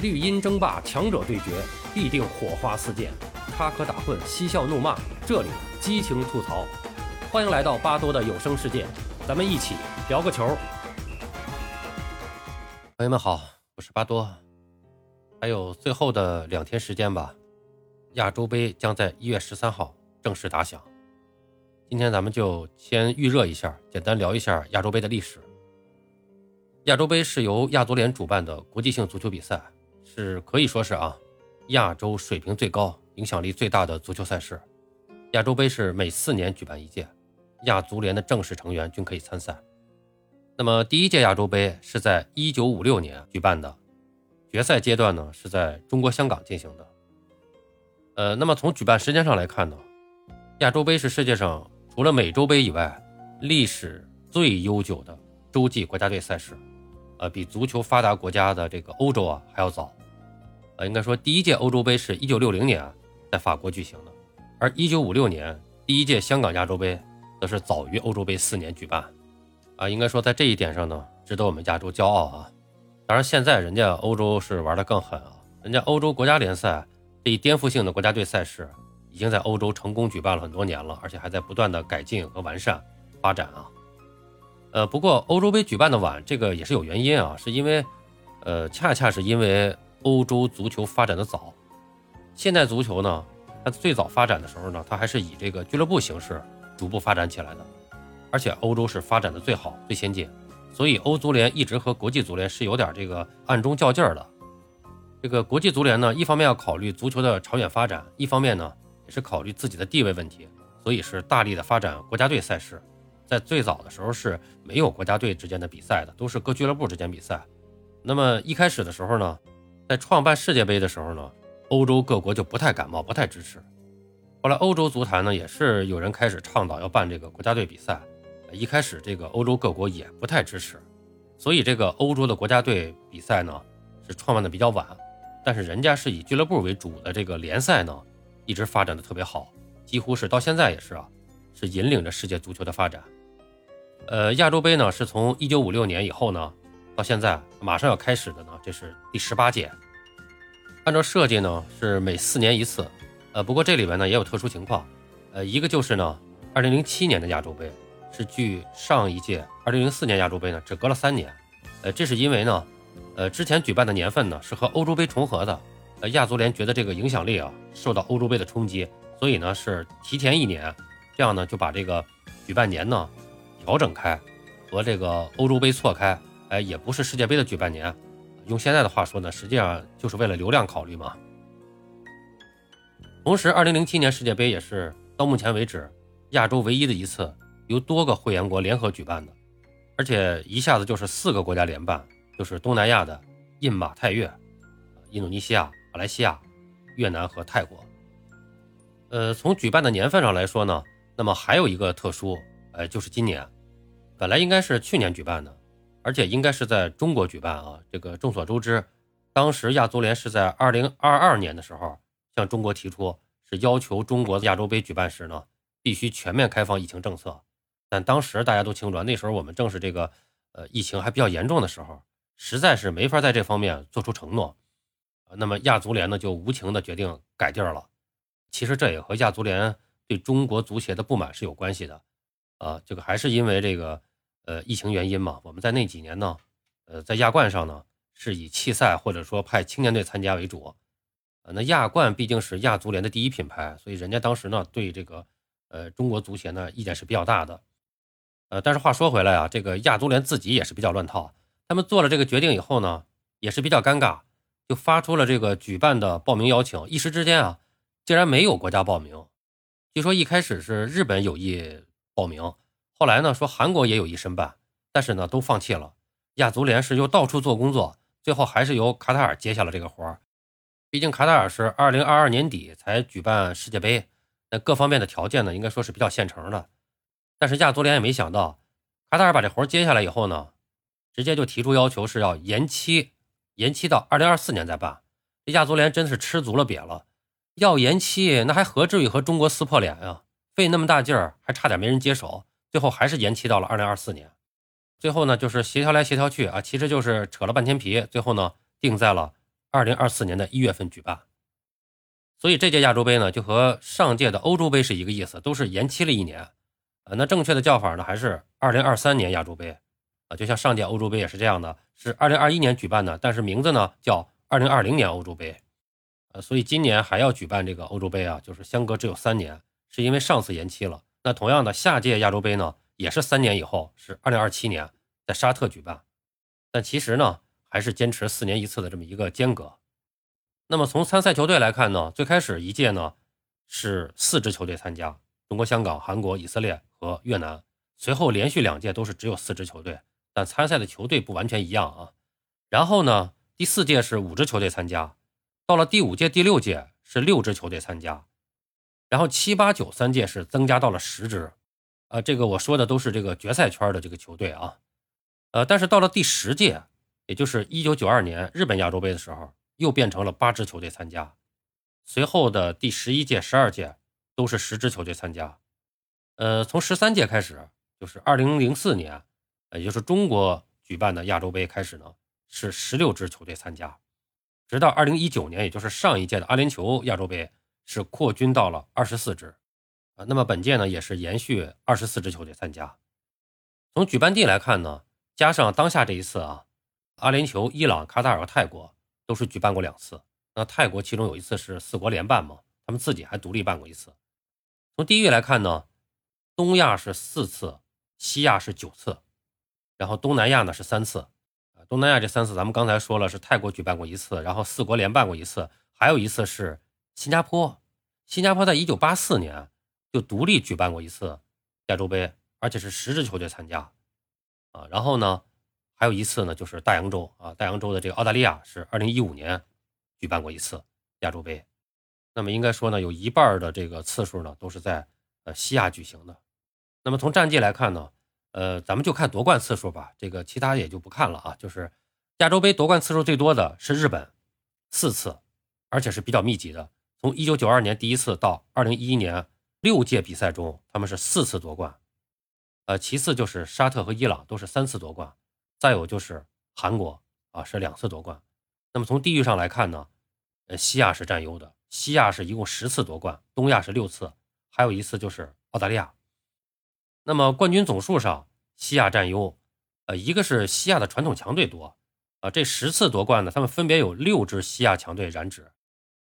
绿茵争霸，强者对决，必定火花四溅，插科打诨，嬉笑怒骂，这里激情吐槽。欢迎来到巴多的有声世界，咱们一起聊个球。朋友们好，我是巴多。还有最后的两天时间吧，亚洲杯将在一月十三号正式打响。今天咱们就先预热一下，简单聊一下亚洲杯的历史。亚洲杯是由亚足联主办的国际性足球比赛。是可以说是啊，亚洲水平最高、影响力最大的足球赛事。亚洲杯是每四年举办一届，亚足联的正式成员均可以参赛。那么第一届亚洲杯是在一九五六年举办的，决赛阶段呢是在中国香港进行的。呃，那么从举办时间上来看呢，亚洲杯是世界上除了美洲杯以外历史最悠久的洲际国家队赛事，呃，比足球发达国家的这个欧洲啊还要早。呃，应该说第一届欧洲杯是一九六零年在法国举行的，而一九五六年第一届香港亚洲杯则是早于欧洲杯四年举办。啊，应该说在这一点上呢，值得我们亚洲骄傲啊。当然，现在人家欧洲是玩的更狠啊，人家欧洲国家联赛这一颠覆性的国家队赛事已经在欧洲成功举办了很多年了，而且还在不断的改进和完善发展啊。呃，不过欧洲杯举办的晚，这个也是有原因啊，是因为，呃，恰恰是因为。欧洲足球发展的早，现代足球呢，它最早发展的时候呢，它还是以这个俱乐部形式逐步发展起来的，而且欧洲是发展的最好、最先进，所以欧足联一直和国际足联是有点这个暗中较劲儿的。这个国际足联呢，一方面要考虑足球的长远发展，一方面呢也是考虑自己的地位问题，所以是大力的发展国家队赛事。在最早的时候是没有国家队之间的比赛的，都是各俱乐部之间比赛。那么一开始的时候呢？在创办世界杯的时候呢，欧洲各国就不太感冒，不太支持。后来欧洲足坛呢，也是有人开始倡导要办这个国家队比赛。一开始这个欧洲各国也不太支持，所以这个欧洲的国家队比赛呢，是创办的比较晚。但是人家是以俱乐部为主的这个联赛呢，一直发展的特别好，几乎是到现在也是啊，是引领着世界足球的发展。呃，亚洲杯呢，是从一九五六年以后呢。到现在马上要开始的呢，这是第十八届。按照设计呢，是每四年一次。呃，不过这里边呢也有特殊情况。呃，一个就是呢，二零零七年的亚洲杯是距上一届二零零四年亚洲杯呢只隔了三年。呃，这是因为呢，呃，之前举办的年份呢是和欧洲杯重合的。呃，亚足联觉得这个影响力啊受到欧洲杯的冲击，所以呢是提前一年，这样呢就把这个举办年呢调整开，和这个欧洲杯错开。哎，也不是世界杯的举办年，用现在的话说呢，实际上就是为了流量考虑嘛。同时，二零零七年世界杯也是到目前为止亚洲唯一的一次由多个会员国联合举办的，而且一下子就是四个国家联办，就是东南亚的印马泰越、印度尼西亚、马来西亚、越南和泰国。呃，从举办的年份上来说呢，那么还有一个特殊，呃，就是今年本来应该是去年举办的。而且应该是在中国举办啊！这个众所周知，当时亚足联是在二零二二年的时候向中国提出，是要求中国亚洲杯举办时呢，必须全面开放疫情政策。但当时大家都清楚，那时候我们正是这个呃疫情还比较严重的时候，实在是没法在这方面做出承诺。那么亚足联呢就无情的决定改地儿了。其实这也和亚足联对中国足协的不满是有关系的。啊，这个还是因为这个。呃，疫情原因嘛，我们在那几年呢，呃，在亚冠上呢是以弃赛或者说派青年队参加为主，呃，那亚冠毕竟是亚足联的第一品牌，所以人家当时呢对这个呃中国足协呢意见是比较大的，呃，但是话说回来啊，这个亚足联自己也是比较乱套，他们做了这个决定以后呢，也是比较尴尬，就发出了这个举办的报名邀请，一时之间啊，竟然没有国家报名，据说一开始是日本有意报名。后来呢，说韩国也有一申办，但是呢都放弃了。亚足联是又到处做工作，最后还是由卡塔尔接下了这个活儿。毕竟卡塔尔是二零二二年底才举办世界杯，那各方面的条件呢，应该说是比较现成的。但是亚足联也没想到，卡塔尔把这活儿接下来以后呢，直接就提出要求是要延期，延期到二零二四年再办。这亚足联真的是吃足了瘪了，要延期那还何至于和中国撕破脸呀？费那么大劲儿，还差点没人接手。最后还是延期到了二零二四年，最后呢就是协调来协调去啊，其实就是扯了半天皮，最后呢定在了二零二四年的一月份举办。所以这届亚洲杯呢，就和上届的欧洲杯是一个意思，都是延期了一年。呃，那正确的叫法呢，还是二零二三年亚洲杯啊，就像上届欧洲杯也是这样的，是二零二一年举办的，但是名字呢叫二零二零年欧洲杯。呃，所以今年还要举办这个欧洲杯啊，就是相隔只有三年，是因为上次延期了。那同样的，下届亚洲杯呢，也是三年以后，是二零二七年在沙特举办，但其实呢，还是坚持四年一次的这么一个间隔。那么从参赛球队来看呢，最开始一届呢是四支球队参加，中国香港、韩国、以色列和越南。随后连续两届都是只有四支球队，但参赛的球队不完全一样啊。然后呢，第四届是五支球队参加，到了第五届、第六届是六支球队参加，然后七八九三届是增加到了十支。啊，这个我说的都是这个决赛圈的这个球队啊。呃，但是到了第十届，也就是一九九二年日本亚洲杯的时候。又变成了八支球队参加，随后的第十一届、十二届都是十支球队参加。呃，从十三届开始，就是二零零四年，也就是中国举办的亚洲杯开始呢，是十六支球队参加，直到二零一九年，也就是上一届的阿联酋亚洲杯，是扩军到了二十四支。啊，那么本届呢，也是延续二十四支球队参加。从举办地来看呢，加上当下这一次啊，阿联酋、伊朗、卡塔尔和泰国。都是举办过两次，那泰国其中有一次是四国联办嘛，他们自己还独立办过一次。从地域来看呢，东亚是四次，西亚是九次，然后东南亚呢是三次。东南亚这三次咱们刚才说了是泰国举办过一次，然后四国联办过一次，还有一次是新加坡。新加坡在一九八四年就独立举办过一次亚洲杯，而且是十支球队参加啊，然后呢。还有一次呢，就是大洋洲啊，大洋洲的这个澳大利亚是二零一五年举办过一次亚洲杯。那么应该说呢，有一半的这个次数呢都是在呃西亚举行的。那么从战绩来看呢，呃，咱们就看夺冠次数吧，这个其他也就不看了啊。就是亚洲杯夺冠次数最多的是日本，四次，而且是比较密集的。从一九九二年第一次到二零一一年六届比赛中，他们是四次夺冠。呃，其次就是沙特和伊朗都是三次夺冠。再有就是韩国啊，是两次夺冠。那么从地域上来看呢，呃，西亚是占优的，西亚是一共十次夺冠，东亚是六次，还有一次就是澳大利亚。那么冠军总数上，西亚占优，呃，一个是西亚的传统强队多，啊，这十次夺冠呢，他们分别有六支西亚强队染指。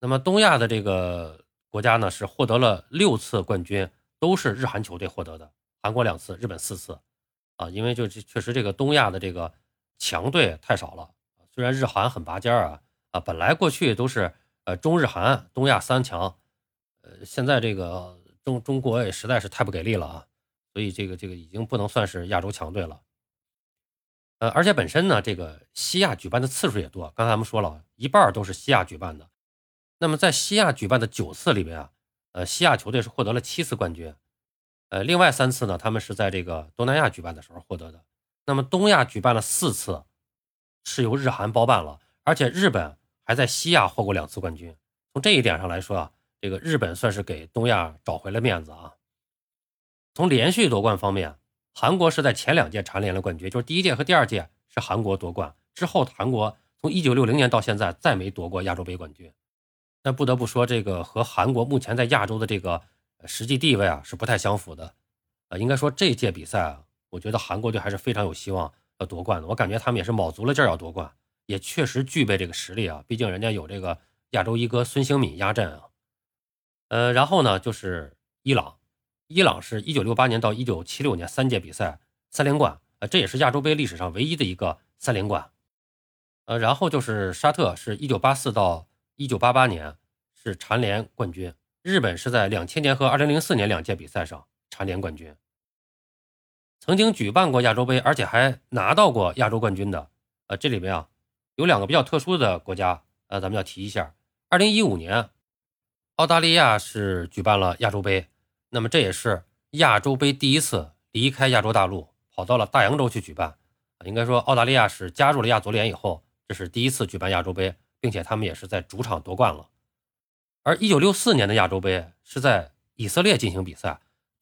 那么东亚的这个国家呢，是获得了六次冠军，都是日韩球队获得的，韩国两次，日本四次。啊，因为就确实这个东亚的这个强队太少了，虽然日韩很拔尖啊啊，本来过去都是呃中日韩东亚三强，呃现在这个中中国也实在是太不给力了啊，所以这个这个已经不能算是亚洲强队了。呃，而且本身呢，这个西亚举办的次数也多，刚才咱们说了一半都是西亚举办的，那么在西亚举办的九次里边啊，呃西亚球队是获得了七次冠军。呃，另外三次呢，他们是在这个东南亚举办的时候获得的。那么东亚举办了四次，是由日韩包办了，而且日本还在西亚获过两次冠军。从这一点上来说啊，这个日本算是给东亚找回了面子啊。从连续夺冠方面，韩国是在前两届蝉联了冠军，就是第一届和第二届是韩国夺冠，之后韩国从一九六零年到现在再没夺过亚洲杯冠军。那不得不说，这个和韩国目前在亚洲的这个。实际地位啊是不太相符的，啊，应该说这届比赛啊，我觉得韩国队还是非常有希望要夺冠的。我感觉他们也是卯足了劲要夺冠，也确实具备这个实力啊。毕竟人家有这个亚洲一哥孙兴敏压阵啊。呃，然后呢就是伊朗，伊朗是一九六八年到一九七六年三届比赛三连冠，啊，这也是亚洲杯历史上唯一的一个三连冠。呃，然后就是沙特，是一九八四到一九八八年是蝉联冠军。日本是在两千年和二零零四年两届比赛上蝉联冠军，曾经举办过亚洲杯，而且还拿到过亚洲冠军的。呃，这里面啊有两个比较特殊的国家，呃，咱们要提一下。二零一五年，澳大利亚是举办了亚洲杯，那么这也是亚洲杯第一次离开亚洲大陆，跑到了大洋洲去举办。应该说，澳大利亚是加入了亚足联以后，这是第一次举办亚洲杯，并且他们也是在主场夺冠了。而一九六四年的亚洲杯是在以色列进行比赛，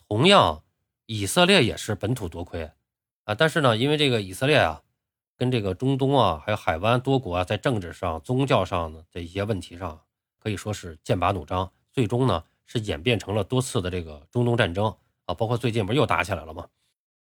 同样以色列也是本土夺魁啊。但是呢，因为这个以色列啊，跟这个中东啊，还有海湾多国啊，在政治上、宗教上的这一些问题上，可以说是剑拔弩张，最终呢是演变成了多次的这个中东战争啊，包括最近不是又打起来了吗？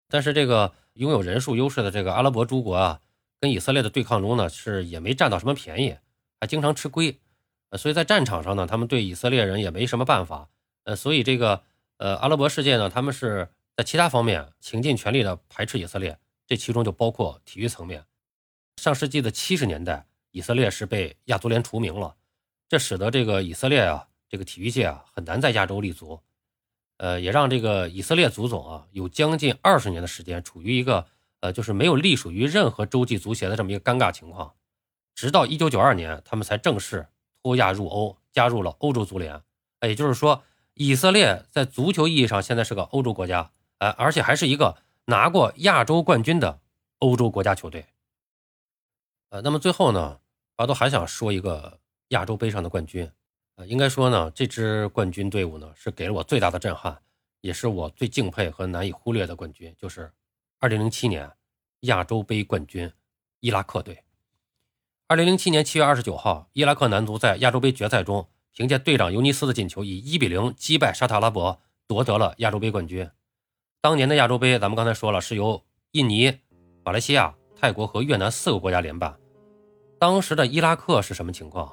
但是这个拥有人数优势的这个阿拉伯诸国啊，跟以色列的对抗中呢，是也没占到什么便宜，还经常吃亏，呃，所以在战场上呢，他们对以色列人也没什么办法，呃，所以这个呃阿拉伯世界呢，他们是在其他方面倾尽全力的排斥以色列。这其中就包括体育层面。上世纪的七十年代，以色列是被亚足联除名了，这使得这个以色列啊，这个体育界啊很难在亚洲立足。呃，也让这个以色列足总啊有将近二十年的时间处于一个呃就是没有隶属于任何洲际足协的这么一个尴尬情况。直到一九九二年，他们才正式脱亚入欧，加入了欧洲足联。也就是说，以色列在足球意义上现在是个欧洲国家，呃，而且还是一个。拿过亚洲冠军的欧洲国家球队，呃，那么最后呢，巴多还想说一个亚洲杯上的冠军，呃，应该说呢，这支冠军队伍呢是给了我最大的震撼，也是我最敬佩和难以忽略的冠军，就是2007年亚洲杯冠军伊拉克队。2007年7月29号，伊拉克男足在亚洲杯决赛中，凭借队长尤尼斯的进球，以1比0击败沙特阿拉伯，夺得了亚洲杯冠军。当年的亚洲杯，咱们刚才说了，是由印尼、马来西亚、泰国和越南四个国家联办。当时的伊拉克是什么情况？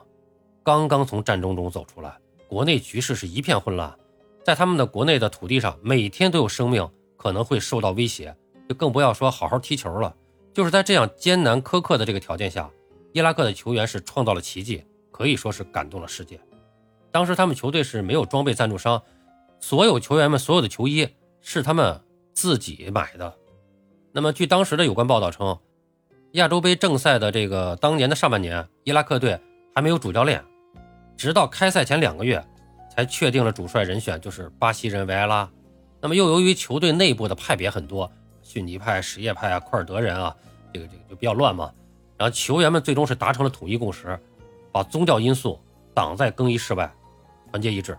刚刚从战争中走出来，国内局势是一片混乱，在他们的国内的土地上，每天都有生命可能会受到威胁，就更不要说好好踢球了。就是在这样艰难苛刻的这个条件下，伊拉克的球员是创造了奇迹，可以说是感动了世界。当时他们球队是没有装备赞助商，所有球员们所有的球衣。是他们自己买的。那么，据当时的有关报道称，亚洲杯正赛的这个当年的上半年，伊拉克队还没有主教练，直到开赛前两个月才确定了主帅人选，就是巴西人维埃拉。那么，又由于球队内部的派别很多，逊尼派、什叶派啊、库尔德人啊，这个这个就比较乱嘛。然后球员们最终是达成了统一共识，把宗教因素挡在更衣室外，团结一致。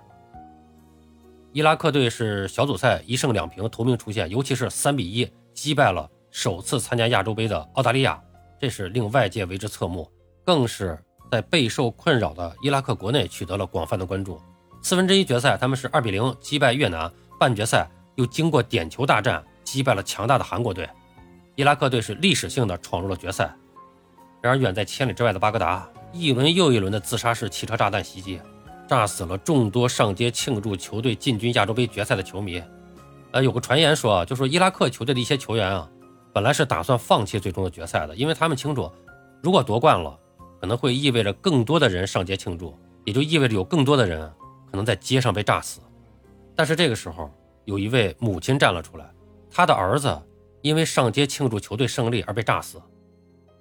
伊拉克队是小组赛一胜两平，头名出现，尤其是三比一击败了首次参加亚洲杯的澳大利亚，这是令外界为之侧目，更是在备受困扰的伊拉克国内取得了广泛的关注。四分之一决赛他们是二比零击败越南，半决赛又经过点球大战击败了强大的韩国队，伊拉克队是历史性的闯入了决赛。然而远在千里之外的巴格达，一轮又一轮的自杀式汽车炸弹袭击。炸死了众多上街庆祝球队进军亚洲杯决赛的球迷。呃，有个传言说啊，就说伊拉克球队的一些球员啊，本来是打算放弃最终的决赛的，因为他们清楚，如果夺冠了，可能会意味着更多的人上街庆祝，也就意味着有更多的人可能在街上被炸死。但是这个时候，有一位母亲站了出来，她的儿子因为上街庆祝球队胜利而被炸死。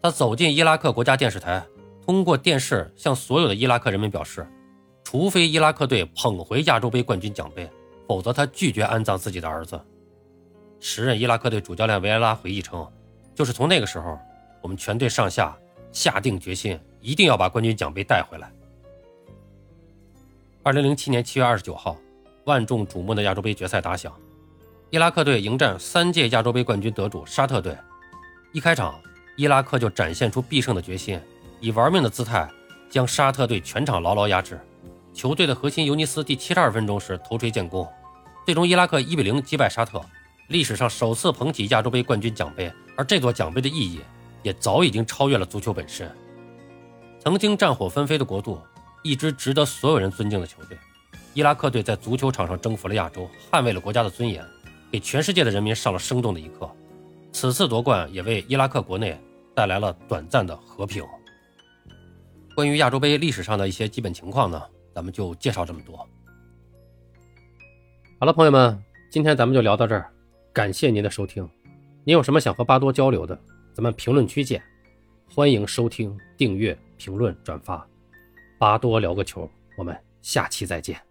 他走进伊拉克国家电视台，通过电视向所有的伊拉克人民表示。除非伊拉克队捧回亚洲杯冠军奖杯，否则他拒绝安葬自己的儿子。时任伊拉克队主教练维埃拉回忆称：“就是从那个时候，我们全队上下下定决心，一定要把冠军奖杯带回来。”二零零七年七月二十九号，万众瞩目的亚洲杯决赛打响，伊拉克队迎战三届亚洲杯冠军得主沙特队。一开场，伊拉克就展现出必胜的决心，以玩命的姿态将沙特队全场牢牢压制。球队的核心尤尼斯第七十二分钟时头锤建功，最终伊拉克一比零击败沙特，历史上首次捧起亚洲杯冠军奖杯。而这座奖杯的意义也早已经超越了足球本身。曾经战火纷飞的国度，一支值得所有人尊敬的球队，伊拉克队在足球场上征服了亚洲，捍卫了国家的尊严，给全世界的人民上了生动的一课。此次夺冠也为伊拉克国内带来了短暂的和平。关于亚洲杯历史上的一些基本情况呢？咱们就介绍这么多。好了，朋友们，今天咱们就聊到这儿，感谢您的收听。您有什么想和巴多交流的，咱们评论区见。欢迎收听、订阅、评论、转发。巴多聊个球，我们下期再见。